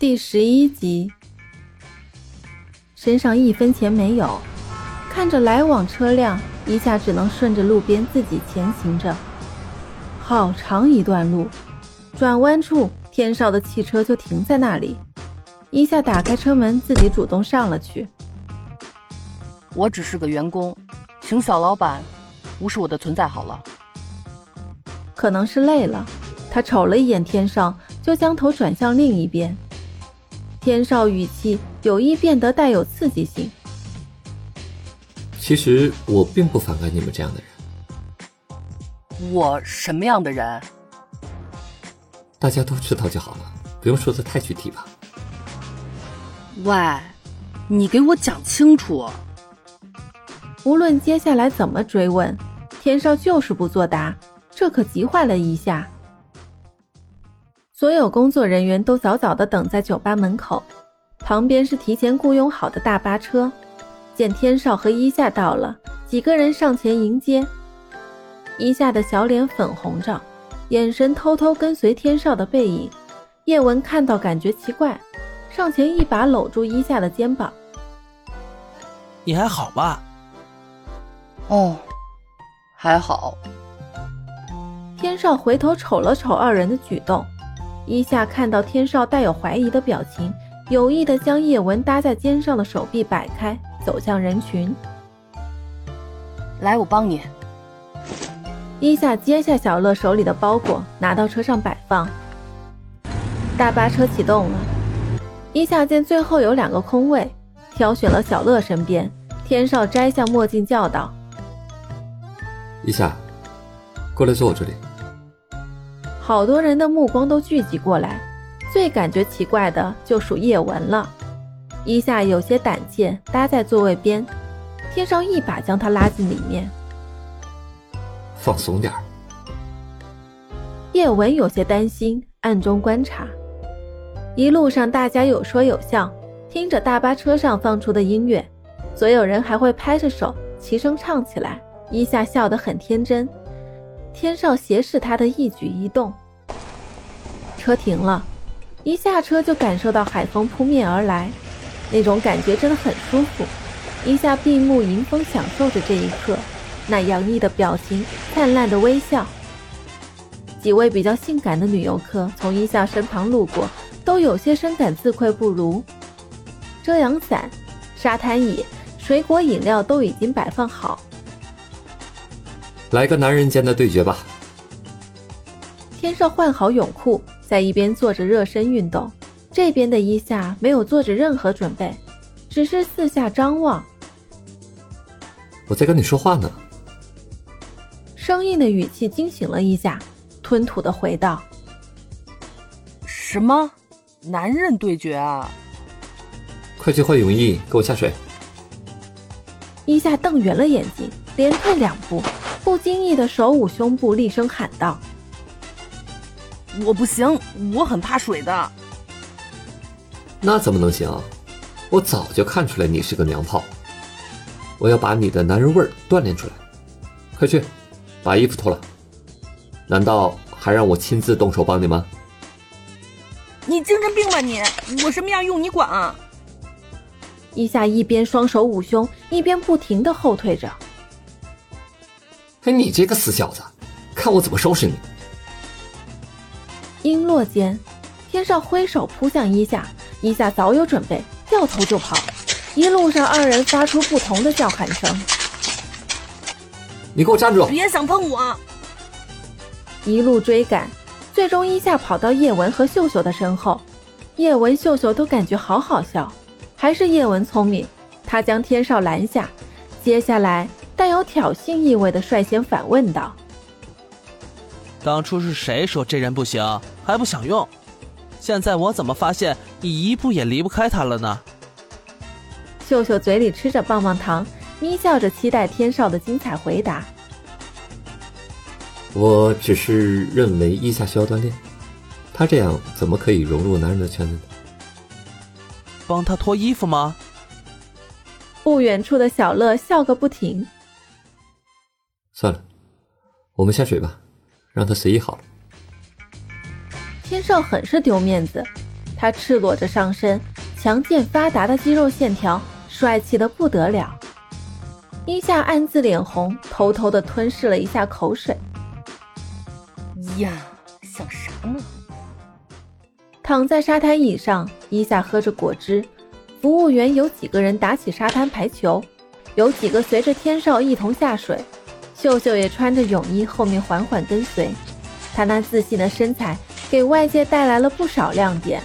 第十一集，身上一分钱没有，看着来往车辆，一下只能顺着路边自己前行着。好长一段路，转弯处天少的汽车就停在那里。一下打开车门，自己主动上了去。我只是个员工，请小老板无视我的存在好了。可能是累了，他瞅了一眼天上，就将头转向另一边。天少语气有意变得带有刺激性。其实我并不反感你们这样的人。我什么样的人？大家都知道就好了，不用说的太具体吧。喂，你给我讲清楚。无论接下来怎么追问，天少就是不作答，这可急坏了一下。所有工作人员都早早的等在酒吧门口，旁边是提前雇佣好的大巴车。见天少和伊夏到了，几个人上前迎接。伊夏的小脸粉红着，眼神偷偷跟随天少的背影。叶文看到感觉奇怪，上前一把搂住伊夏的肩膀：“你还好吧？”“哦，还好。”天少回头瞅了瞅二人的举动。一夏看到天少带有怀疑的表情，有意的将叶文搭在肩上的手臂摆开，走向人群。来，我帮你。伊夏接下小乐手里的包裹，拿到车上摆放。大巴车启动了。伊夏见最后有两个空位，挑选了小乐身边。天少摘下墨镜，叫道：“伊夏，过来坐我这里。”好多人的目光都聚集过来，最感觉奇怪的就属叶文了。伊夏有些胆怯，搭在座位边，天少一把将他拉进里面。放松点儿。叶文有些担心，暗中观察。一路上大家有说有笑，听着大巴车上放出的音乐，所有人还会拍着手齐声唱起来。伊夏笑得很天真。天上斜视他的一举一动。车停了，一下车就感受到海风扑面而来，那种感觉真的很舒服。一下闭目迎风，享受着这一刻，那洋溢的表情，灿烂的微笑。几位比较性感的女游客从一下身旁路过，都有些深感自愧不如。遮阳伞、沙滩椅、水果饮料都已经摆放好。来个男人间的对决吧！天少换好泳裤，在一边做着热身运动。这边的伊夏没有做着任何准备，只是四下张望。我在跟你说话呢。生硬的语气惊醒了伊夏，吞吐的回道：“什么？男人对决啊？快去换泳衣，给我下水！”伊夏瞪圆了眼睛，连退两步。不经意的手捂胸部，厉声喊道：“我不行，我很怕水的。”那怎么能行？我早就看出来你是个娘炮。我要把你的男人味儿锻炼出来。快去，把衣服脱了。难道还让我亲自动手帮你吗？你精神病吧你！我什么样用你管啊？一夏一边双手捂胸，一边不停的后退着。哎，你这个死小子，看我怎么收拾你！璎珞间，天少挥手扑向伊夏，伊夏早有准备，掉头就跑。一路上，二人发出不同的叫喊声。你给我站住！别想碰我！一路追赶，最终伊夏跑到叶文和秀秀的身后。叶文、秀秀都感觉好好笑，还是叶文聪明，他将天少拦下。接下来。带有挑衅意味的率先反问道：“当初是谁说这人不行，还不想用？现在我怎么发现你一步也离不开他了呢？”秀秀嘴里吃着棒棒糖，眯笑着期待天少的精彩回答。我只是认为伊夏需要锻炼，他这样怎么可以融入男人的圈子呢？帮他脱衣服吗？不远处的小乐笑个不停。算了，我们下水吧，让他随意好了。天少很是丢面子，他赤裸着上身，强健发达的肌肉线条，帅气的不得了。伊夏暗自脸红，偷偷的吞噬了一下口水。呀，想啥呢？躺在沙滩椅上，伊夏喝着果汁。服务员有几个人打起沙滩排球，有几个随着天少一同下水。秀秀也穿着泳衣，后面缓缓跟随。她那自信的身材给外界带来了不少亮点。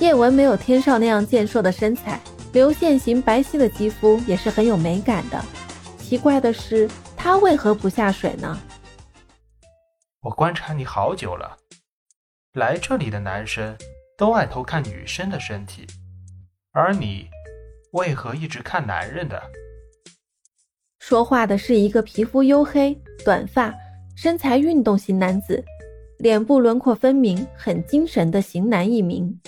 叶文没有天少那样健硕的身材，流线型白皙的肌肤也是很有美感的。奇怪的是，他为何不下水呢？我观察你好久了，来这里的男生都爱偷看女生的身体，而你为何一直看男人的？说话的是一个皮肤黝黑、短发、身材运动型男子，脸部轮廓分明，很精神的型男一名。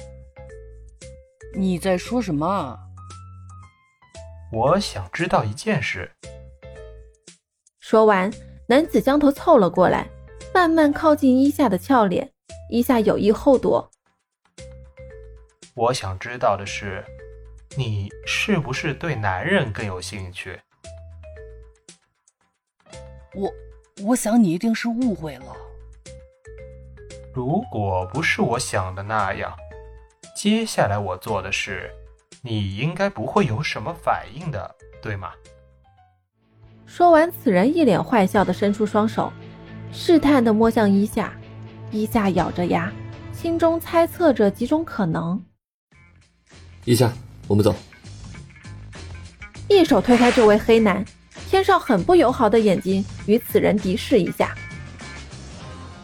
你在说什么？我想知道一件事。说完，男子将头凑了过来。慢慢靠近伊夏的俏脸，伊夏有意后躲。我想知道的是，你是不是对男人更有兴趣？我，我想你一定是误会了。如果不是我想的那样，接下来我做的事，你应该不会有什么反应的，对吗？说完，此人一脸坏笑的伸出双手。试探的摸向伊夏，伊夏咬着牙，心中猜测着几种可能。伊夏，我们走。一手推开这位黑男，天上很不友好的眼睛与此人敌视一下。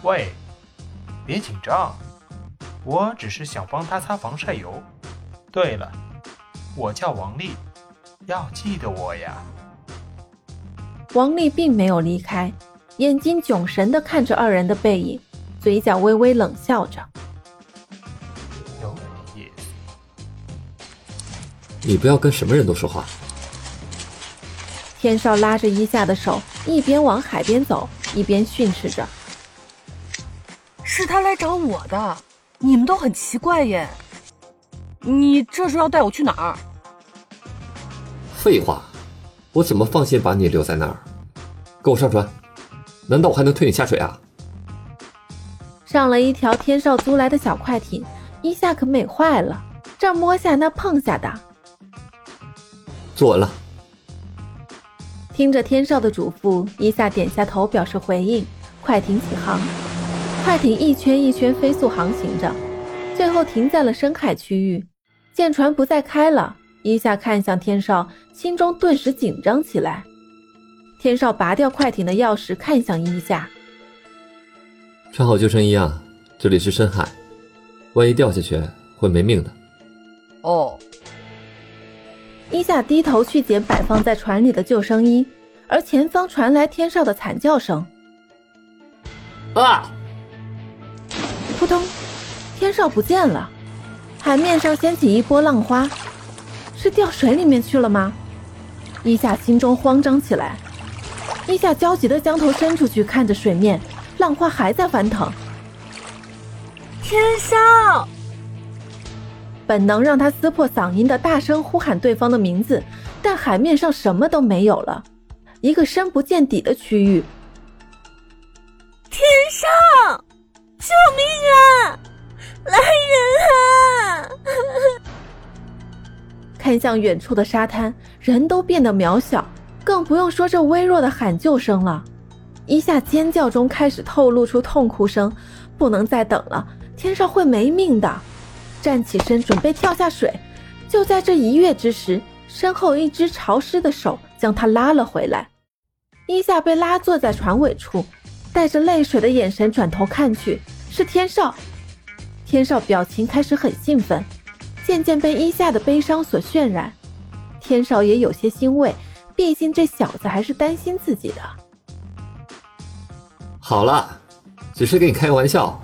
喂，别紧张，我只是想帮他擦防晒油。对了，我叫王丽，要记得我呀。王丽并没有离开。眼睛炯神地看着二人的背影，嘴角微微冷笑着。有点意思。你不要跟什么人都说话。天少拉着伊夏的手，一边往海边走，一边训斥着：“是他来找我的，你们都很奇怪耶。你这是要带我去哪儿？”废话，我怎么放心把你留在那儿？跟我上船。难道我还能推你下水啊？上了一条天少租来的小快艇，伊夏可美坏了，这摸下那碰下的。坐稳了。听着天少的嘱咐，伊夏点下头表示回应。快艇起航，快艇一圈一圈飞速航行着，最后停在了深海区域。见船不再开了，伊夏看向天少，心中顿时紧张起来。天少拔掉快艇的钥匙，看向伊夏：“穿好救生衣啊，这里是深海，万一掉下去会没命的。”哦。伊夏低头去捡摆放在船里的救生衣，而前方传来天少的惨叫声：“啊！”扑通，天少不见了，海面上掀起一波浪花，是掉水里面去了吗？伊夏心中慌张起来。伊夏焦急地将头伸出去，看着水面，浪花还在翻腾。天少，本能让他撕破嗓音的大声呼喊对方的名字，但海面上什么都没有了，一个深不见底的区域。天上，救命啊！来人啊！看向远处的沙滩，人都变得渺小。更不用说这微弱的喊救声了，一下尖叫中开始透露出痛哭声，不能再等了，天上会没命的。站起身准备跳下水，就在这一跃之时，身后一只潮湿的手将他拉了回来。一夏被拉坐在船尾处，带着泪水的眼神转头看去，是天少。天少表情开始很兴奋，渐渐被一夏的悲伤所渲染。天少也有些欣慰。毕竟这小子还是担心自己的。好了，只是跟你开个玩笑，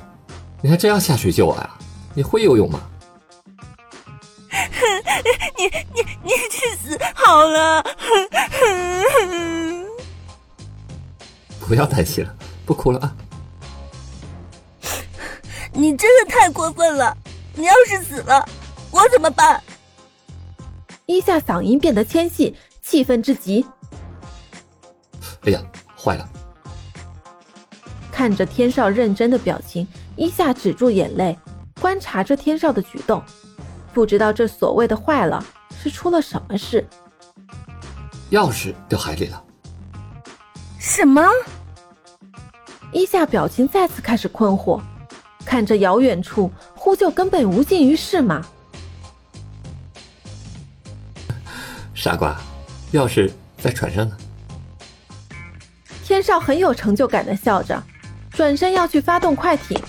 你还真要下水救我呀？你会游泳吗？你你你去死好了！不要担心了，不哭了啊！你真的太过分了！你要是死了，我怎么办？一夏嗓音变得纤细，气愤至极。哎呀，坏了！看着天少认真的表情，一夏止住眼泪，观察着天少的举动，不知道这所谓的坏了是出了什么事。钥匙掉海里了。什么？伊夏表情再次开始困惑，看着遥远处呼救根本无济于事嘛。傻瓜，钥匙在船上呢。天少很有成就感的笑着，转身要去发动快艇。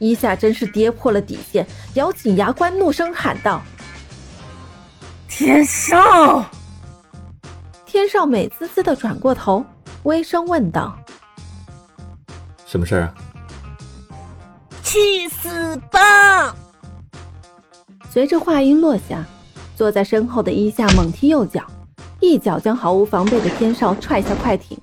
一下真是跌破了底线，咬紧牙关，怒声喊道：“天少！”天少美滋滋的转过头，微声问道：“什么事儿啊？”“去死吧！”随着话音落下，坐在身后的伊夏猛踢右脚，一脚将毫无防备的天少踹下快艇。